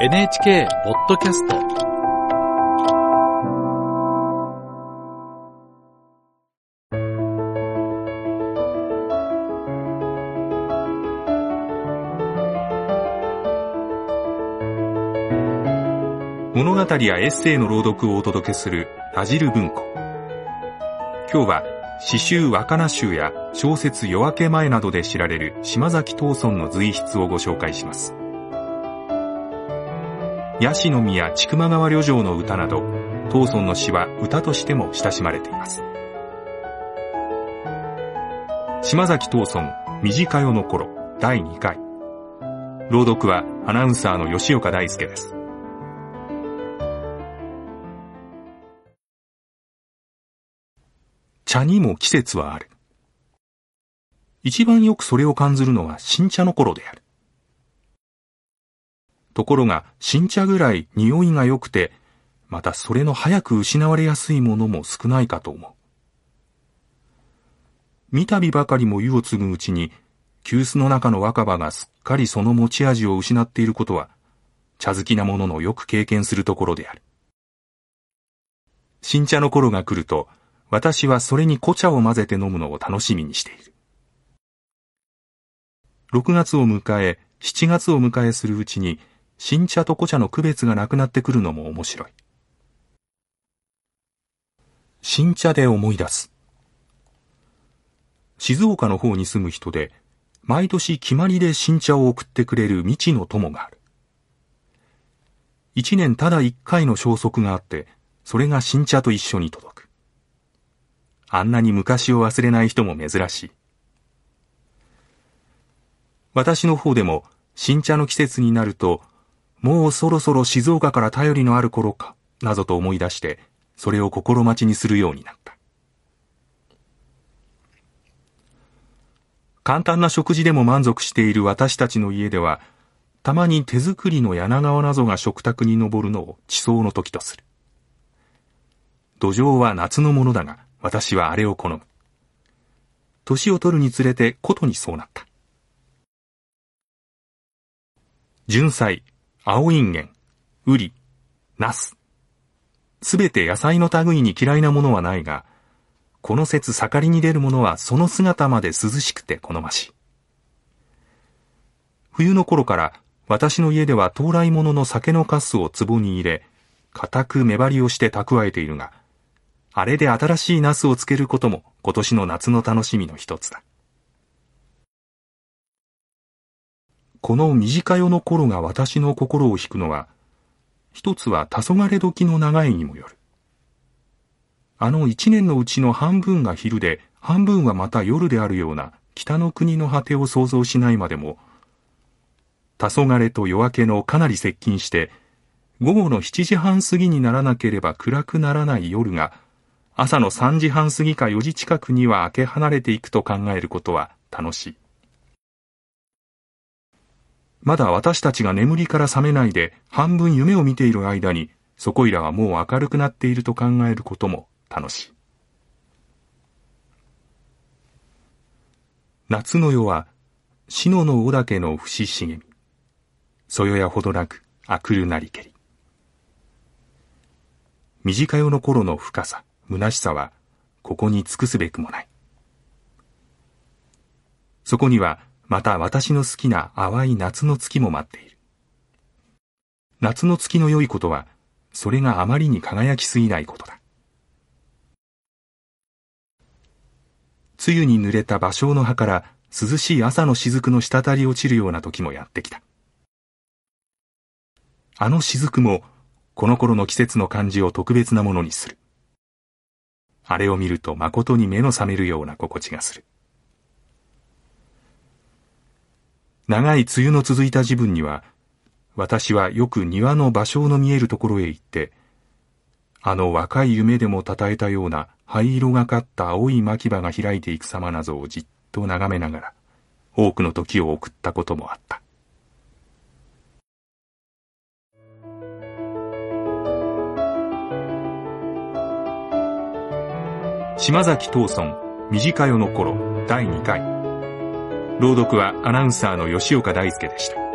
NHK ポッドキャスト。物語やエッセイの朗読をお届けするラジル文庫。今日は詩集若菜集や小説夜明け前などで知られる島崎藤村の随筆をご紹介します。ヤシの実や千曲川旅情の歌など藤村の詩は歌としても親しまれています島崎藤村短夜の頃第2回朗読はアナウンサーの吉岡大輔です茶にも季節はある。一番よくそれを感ずるのは新茶の頃である。ところが新茶ぐらい匂いが良くて、またそれの早く失われやすいものも少ないかと思う。三度ばかりも湯を継ぐうちに、急須の中の若葉がすっかりその持ち味を失っていることは、茶好きな者ののよく経験するところである。新茶の頃が来ると、私はそれに紅茶を混ぜて飲むのを楽しみにしている。6月を迎え、7月を迎えするうちに、新茶と紅茶の区別がなくなってくるのも面白い。新茶で思い出す。静岡の方に住む人で、毎年決まりで新茶を送ってくれる未知の友がある。一年ただ一回の消息があって、それが新茶と一緒に届く。あんなに昔を忘れない人も珍しい。私の方でも新茶の季節になると、もうそろそろ静岡から頼りのある頃か、などと思い出して、それを心待ちにするようになった。簡単な食事でも満足している私たちの家では、たまに手作りの柳川などが食卓に上るのを地層の時とする。土壌は夏のものだが、私はあれを好む。年を取るにつれてことにそうなった。純菜、青インゲン、ウリ、ナス。すべて野菜の類に嫌いなものはないが、この節盛りに出るものはその姿まで涼しくて好ましい。冬の頃から私の家では到来物の酒のカスを壺に入れ、固く目張りをして蓄えているが、あれで新しいナスをつけることも今年の夏の楽しみの一つだ。この短夜の頃が私の心を引くのは、一つは黄昏時の長いにもよる。あの一年のうちの半分が昼で、半分はまた夜であるような北の国の果てを想像しないまでも、黄昏と夜明けのかなり接近して、午後の7時半過ぎにならなければ暗くならない夜が朝の3時半過ぎか4時近くには開け離れていくと考えることは楽しい。まだ私たちが眠りから覚めないで半分夢を見ている間にそこいらはもう明るくなっていると考えることも楽しい。夏の夜は篠の尾岳の節茂み。そよやほどなくあくるなりけり。短夜の頃の深さ。虚しさは、ここに尽くすべくもない。そこには、また私の好きな淡い夏の月も待っている。夏の月の良いことは、それがあまりに輝きすぎないことだ。梅雨に濡れた芭蕉の葉から涼しい朝の雫の滴り落ちるような時もやってきた。あの雫も、この頃の季節の感じを特別なものにする。あれを見ると誠に目の覚めるような心地がする。長い梅雨の続いた時分には、私はよく庭の芭蕉の見えるところへ行って、あの若い夢でも称えたような灰色がかった青い牧場が開いていく様などをじっと眺めながら、多くの時を送ったこともあった。島崎藤村短夜の頃第2回朗読はアナウンサーの吉岡大輔でした。